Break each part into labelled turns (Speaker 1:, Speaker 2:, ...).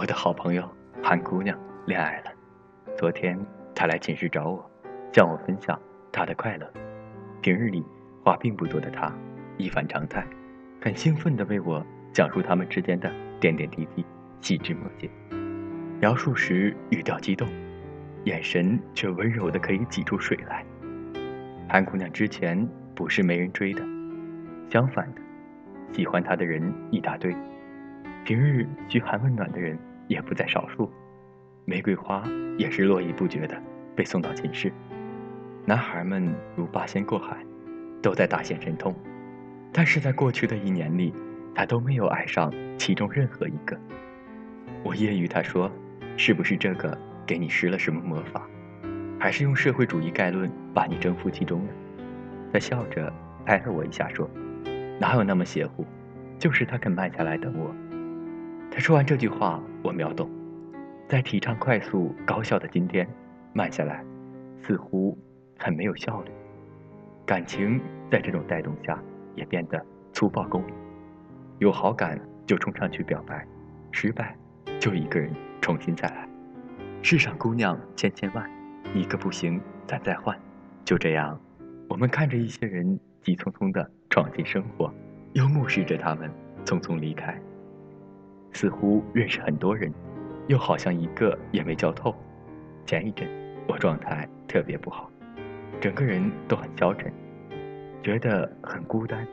Speaker 1: 我的好朋友韩姑娘恋爱了。昨天她来寝室找我，向我分享她的快乐。平日里话并不多的她，一反常态，很兴奋地为我讲述他们之间的点点滴滴、细枝末节。描述时语调激动，眼神却温柔的可以挤出水来。韩姑娘之前不是没人追的，相反的，喜欢她的人一大堆。平日嘘寒问暖的人也不在少数，玫瑰花也是络绎不绝的被送到寝室。男孩们如八仙过海，都在大显神通，但是在过去的一年里，他都没有爱上其中任何一个。我揶揄他说：“是不是这个给你施了什么魔法，还是用社会主义概论把你征服其中呢？”他笑着拍了我一下说：“哪有那么邪乎，就是他肯慢下来等我。”他说完这句话，我秒懂，在提倡快速高效的今天，慢下来，似乎很没有效率。感情在这种带动下，也变得粗暴功利。有好感就冲上去表白，失败就一个人重新再来。世上姑娘千千万，一个不行咱再换。就这样，我们看着一些人急匆匆地闯进生活，又目视着他们匆匆离开。似乎认识很多人，又好像一个也没交透。前一阵我状态特别不好，整个人都很消沉，觉得很孤单，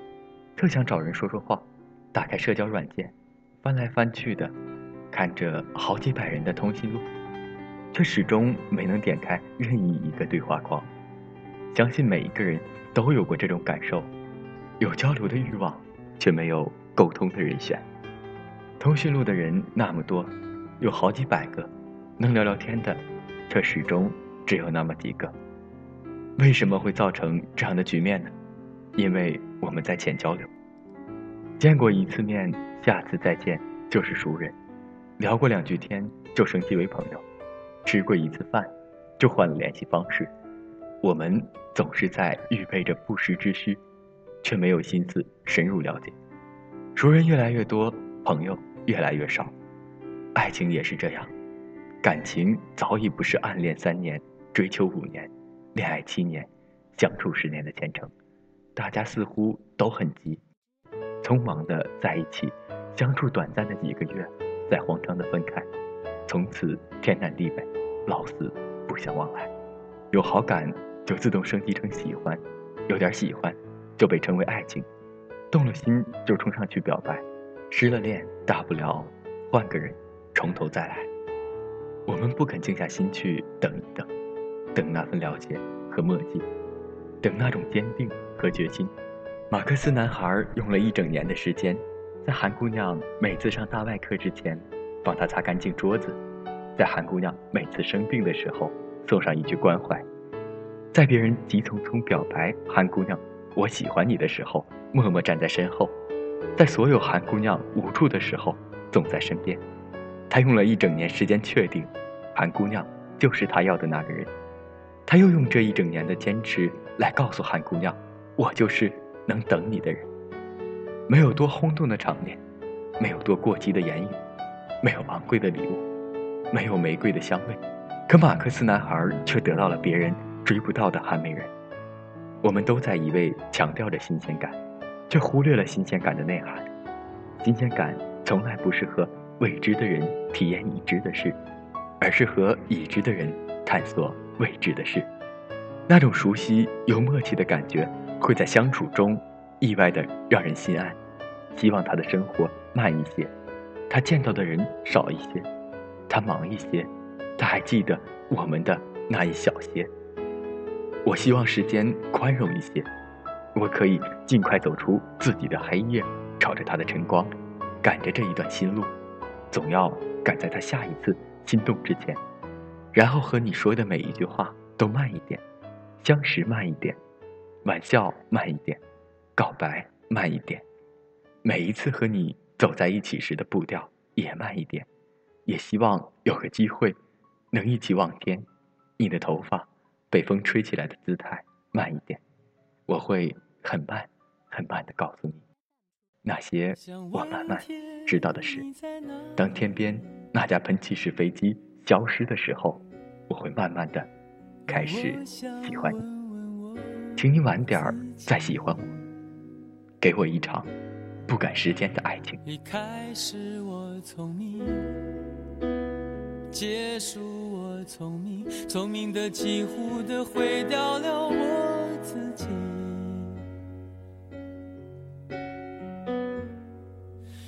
Speaker 1: 特想找人说说话。打开社交软件，翻来翻去的，看着好几百人的通讯录，却始终没能点开任意一个对话框。相信每一个人都有过这种感受：有交流的欲望，却没有沟通的人选。通讯录的人那么多，有好几百个，能聊聊天的，却始终只有那么几个。为什么会造成这样的局面呢？因为我们在浅交流，见过一次面，下次再见就是熟人，聊过两句天就升级为朋友，吃过一次饭就换了联系方式。我们总是在预备着不时之需，却没有心思深入了解。熟人越来越多。朋友越来越少，爱情也是这样，感情早已不是暗恋三年、追求五年、恋爱七年、相处十年的前程，大家似乎都很急，匆忙的在一起，相处短暂的几个月，再慌张的分开，从此天南地北，老死不相往来。有好感就自动升级成喜欢，有点喜欢就被称为爱情，动了心就冲上去表白。失了恋，大不了换个人，从头再来。我们不肯静下心去等一等，等那份了解和默契，等那种坚定和决心。马克思男孩用了一整年的时间，在韩姑娘每次上大外课之前，帮她擦干净桌子；在韩姑娘每次生病的时候，送上一句关怀；在别人急匆匆表白“韩姑娘，我喜欢你”的时候，默默站在身后。在所有韩姑娘无助的时候，总在身边。他用了一整年时间确定，韩姑娘就是他要的那个人。他又用这一整年的坚持来告诉韩姑娘，我就是能等你的人。没有多轰动的场面，没有多过激的言语，没有昂贵的礼物，没有玫瑰的香味，可马克思男孩却得到了别人追不到的韩美人。我们都在一味强调着新鲜感。却忽略了新鲜感的内涵。新鲜感从来不是和未知的人体验已知的事，而是和已知的人探索未知的事。那种熟悉又默契的感觉，会在相处中意外的让人心安。希望他的生活慢一些，他见到的人少一些，他忙一些，他还记得我们的那一小些。我希望时间宽容一些。我可以尽快走出自己的黑夜，朝着他的晨光，赶着这一段新路，总要赶在他下一次心动之前，然后和你说的每一句话都慢一点，相识慢一点，玩笑慢一点，告白慢一点，每一次和你走在一起时的步调也慢一点，也希望有个机会，能一起望天，你的头发被风吹起来的姿态慢一点，我会。很慢，很慢的告诉你，那些我慢慢知道的事。当天边那架喷气式飞机消失的时候，我会慢慢的开始喜欢你。请你晚点儿再喜欢我，给我一场不赶时间的爱情。
Speaker 2: 一开始我聪明，结束我聪明，聪明的几乎的毁掉了我自己。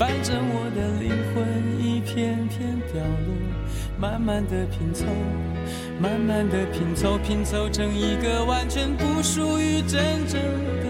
Speaker 2: 反正我的灵魂一片片凋落，慢慢的拼凑。慢慢的拼凑，拼凑成一个完全不属于真正的